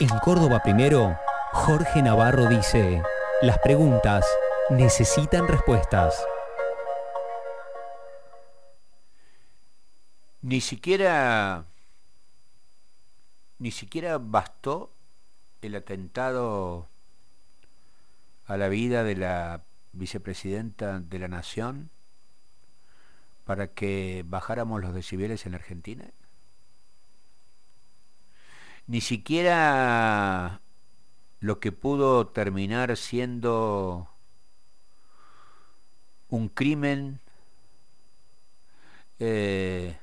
En Córdoba Primero, Jorge Navarro dice, las preguntas necesitan respuestas. Ni siquiera, ni siquiera bastó el atentado a la vida de la vicepresidenta de la Nación para que bajáramos los decibeles en Argentina? Ni siquiera lo que pudo terminar siendo un crimen, eh,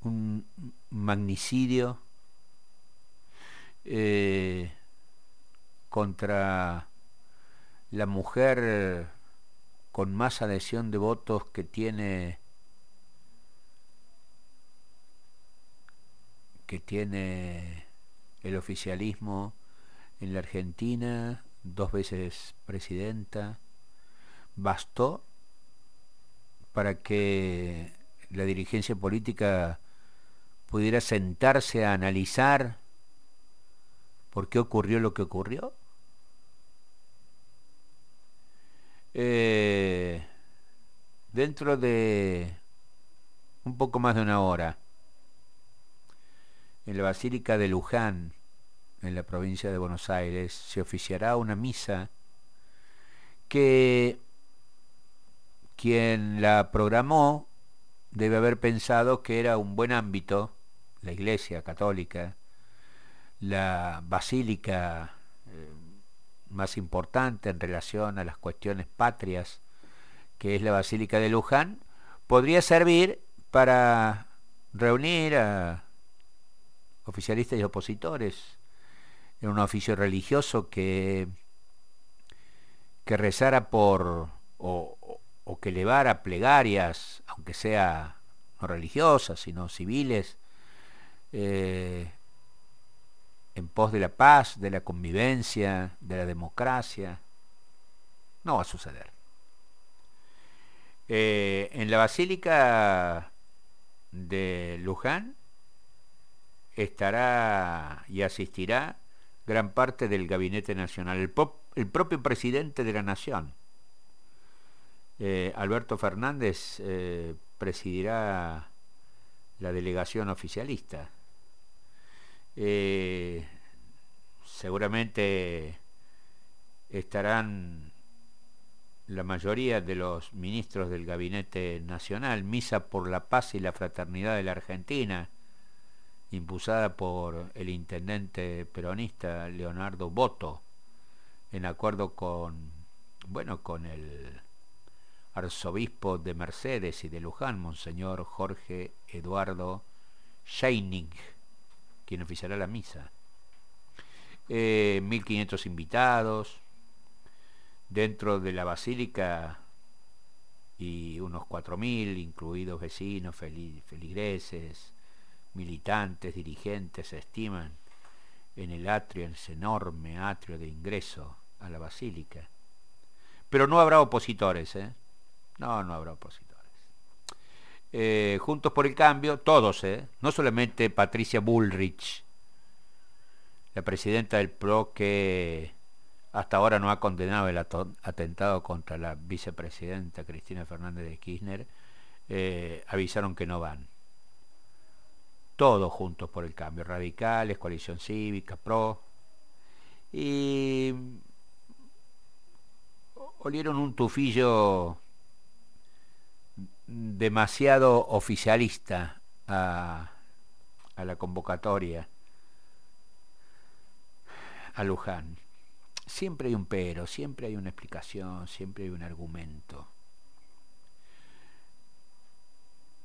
un magnicidio eh, contra la mujer con más adhesión de votos que tiene que tiene el oficialismo en la Argentina, dos veces presidenta, bastó para que la dirigencia política pudiera sentarse a analizar por qué ocurrió lo que ocurrió? Eh, dentro de un poco más de una hora, en la Basílica de Luján, en la provincia de Buenos Aires, se oficiará una misa que quien la programó debe haber pensado que era un buen ámbito, la Iglesia Católica, la Basílica eh, más importante en relación a las cuestiones patrias, que es la Basílica de Luján, podría servir para reunir a oficialistas y opositores en un oficio religioso que, que rezara por o, que elevara plegarias, aunque sea no religiosas, sino civiles, eh, en pos de la paz, de la convivencia, de la democracia. No va a suceder. Eh, en la Basílica de Luján estará y asistirá gran parte del Gabinete Nacional, el, propio presidente de la Nación. Eh, Alberto Fernández eh, presidirá la delegación oficialista. Eh, seguramente estarán la mayoría de los ministros del Gabinete Nacional, Misa por la Paz y la Fraternidad de la Argentina, impulsada por el intendente peronista Leonardo Boto, en acuerdo con, bueno, con el arzobispo de Mercedes y de Luján, Monseñor Jorge Eduardo Scheining quien oficiará la misa. 1500 eh, invitados dentro de la basílica y unos 4000 incluidos vecinos, feligreses, militantes, dirigentes se estiman en el atrio, en ese enorme atrio de ingreso a la basílica. Pero no habrá opositores, ¿eh? No, no habrá opositores. Eh, Juntos por el Cambio, todos, ¿eh? no solamente Patricia Bullrich, la presidenta del PRO que hasta ahora no ha condenado el atentado contra la vicepresidenta Cristina Fernández de Kirchner, eh, avisaron que no van. Todos juntos por el cambio, radicales, coalición cívica, PRO, y olieron un tufillo demasiado oficialista a, la convocatoria a Luján. Siempre hay un pero, siempre hay una explicación, siempre hay un argumento.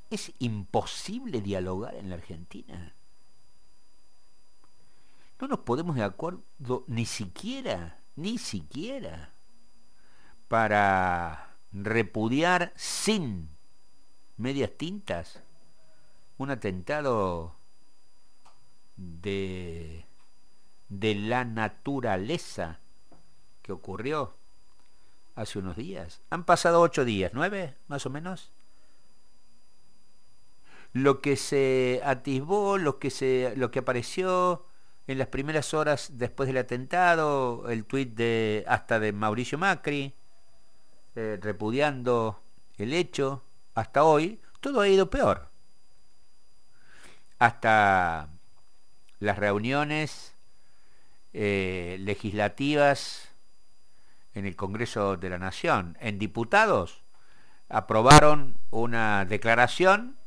¿Es imposible dialogar en la Argentina? No nos podemos de acuerdo ni siquiera, ni siquiera, para repudiar sin medias tintas, un atentado de, de la naturaleza que ocurrió hace unos días. Han pasado ocho días, nueve más o menos. Lo que se atisbó, lo que, se, lo que apareció en las primeras horas después del atentado, el tuit de hasta de Mauricio Macri, eh, repudiando el hecho, hasta hoy, todo ha ido peor. Hasta las reuniones eh, legislativas en el Congreso de la Nación, en diputados, aprobaron una declaración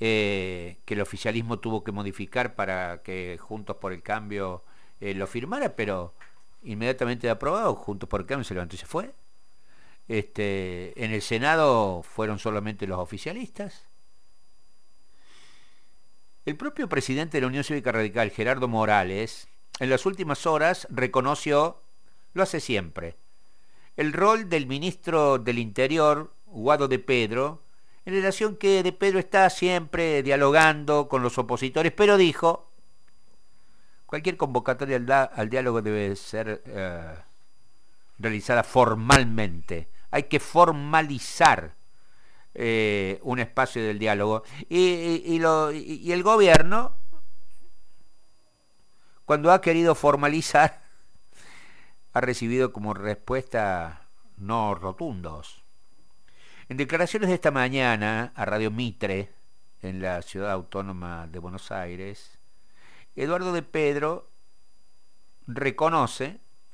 eh, que el oficialismo tuvo que modificar para que Juntos por el Cambio eh, lo firmara, pero inmediatamente aprobado, Juntos por el Cambio se levantó y se fue. Este, en el Senado fueron solamente los oficialistas. El propio presidente de la Unión Cívica Radical, Gerardo Morales, en las últimas horas reconoció, lo hace siempre, el rol del ministro del Interior, Guado de Pedro, en relación que de Pedro está siempre dialogando con los opositores, pero dijo, cualquier convocatoria al, diálogo debe ser eh, realizada formalmente, hay que formalizar eh, un espacio del diálogo. Y, y el gobierno, cuando ha querido formalizar, ha recibido como respuesta no rotundos. En declaraciones de esta mañana a Radio Mitre, en la ciudad autónoma de Buenos Aires, Eduardo de Pedro reconoce,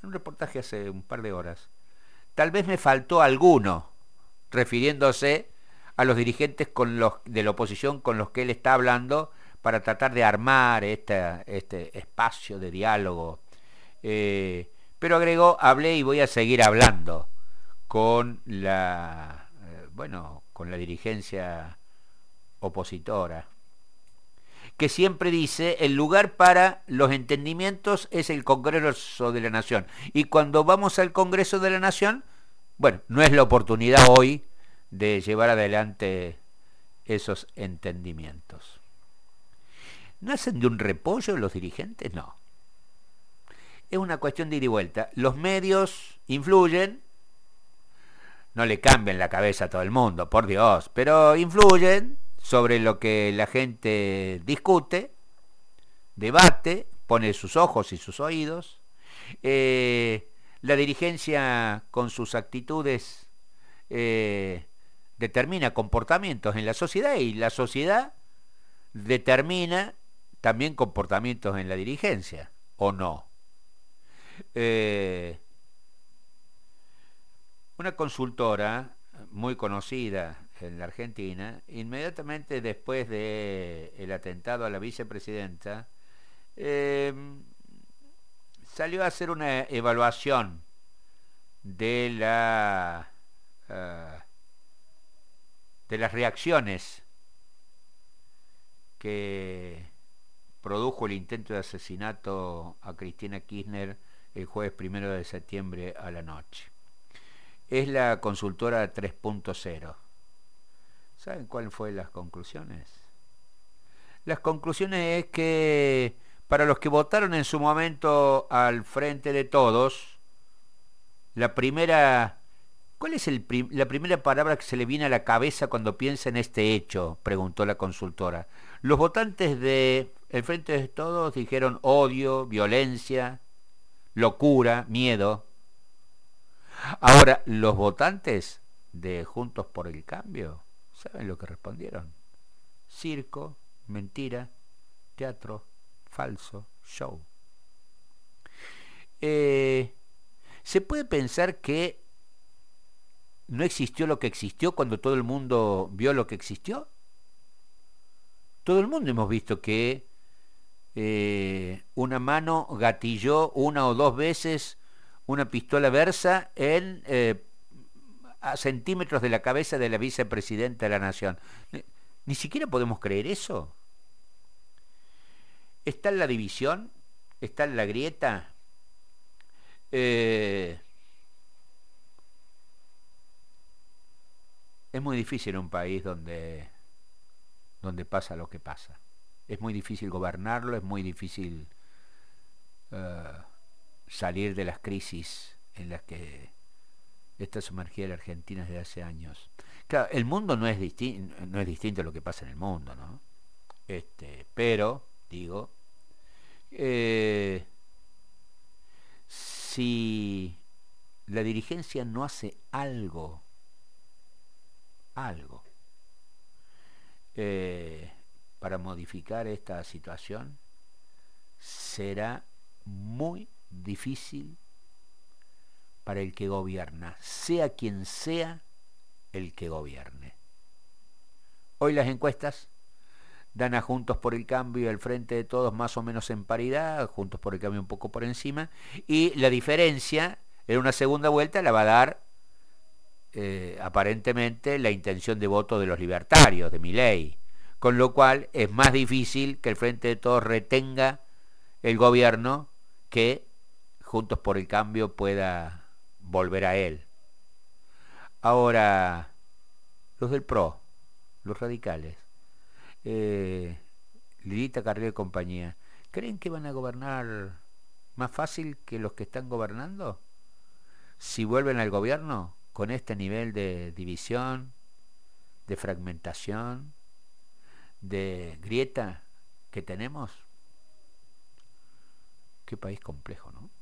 en un reportaje hace un par de horas, tal vez me faltó alguno, refiriéndose a los dirigentes de la oposición con los que él está hablando para tratar de armar este espacio de diálogo. Eh, pero agregó, hablé y voy a seguir hablando con la bueno, con la dirigencia opositora, que siempre dice el lugar para los entendimientos es el Congreso de la Nación. Y cuando vamos al Congreso de la Nación, bueno, no es la oportunidad hoy de llevar adelante esos entendimientos. ¿Nacen de un repollo los dirigentes? No. Es una cuestión de ida y vuelta. Los medios influyen, no le cambian la cabeza a todo el mundo, por Dios, pero influyen sobre lo que la gente discute, debate, pone sus ojos y sus oídos. Eh, la dirigencia con sus actitudes eh, determina comportamientos en la sociedad y la sociedad determina también comportamientos en la dirigencia, ¿o no? Eh, una consultora muy conocida en la Argentina, inmediatamente después del el atentado a la vicepresidenta, em, salió a hacer una evaluación de la ah, de las reacciones que produjo el intento de asesinato a Cristina Kirchner el jueves primero de septiembre a la noche es la consultora 3.0. ¿Saben cuáles fueron las conclusiones? Las conclusiones es que para los que votaron en su momento al frente de todos, la primera... ¿Cuál es la primera palabra que se le viene a la cabeza cuando piensa en este hecho? preguntó la consultora. Los votantes de El Frente de Todos dijeron odio, violencia, locura, miedo. Ahora, los votantes de Juntos por el Cambio, ¿saben lo que respondieron? Circo, mentira, teatro, falso, show. Eh, ¿Se puede pensar que no existió lo que existió cuando todo el mundo vio lo que existió? Todo el mundo hemos visto que eh, una mano gatilló una o dos veces una pistola versa en eh, a centímetros de la cabeza de la vicepresidenta de la nación. Ni siquiera podemos creer eso. Está en la división, está en la grieta. Eh, es muy difícil un país donde, donde pasa lo que pasa. Es muy difícil gobernarlo, es muy difícil eh, salir de las crisis en las que está sumergida la Argentina desde hace años. Claro, el mundo no es, no es distinto a lo que pasa en el mundo, ¿no? Este, pero, digo, Eh, si la dirigencia no hace algo, algo, eh, para modificar esta situación, será muy difícil para el que gobierna, sea quien sea el que gobierne. Hoy las encuestas dan a Juntos por el Cambio el Frente de Todos más o menos en paridad, Juntos por el Cambio un poco por encima, y la diferencia en una segunda vuelta la va a dar eh, aparentemente la intención de voto de los libertarios, de mi ley, con lo cual es más difícil que el Frente de Todos retenga el gobierno que Juntos por el Cambio pueda volver a él. Ahora, los del PRO, los radicales, eh, Lidita Carrillo y compañía, ¿creen que van a gobernar más fácil que los que están gobernando? Si vuelven al gobierno con este nivel de división, de fragmentación, de grieta que tenemos. Qué país complejo, ¿no?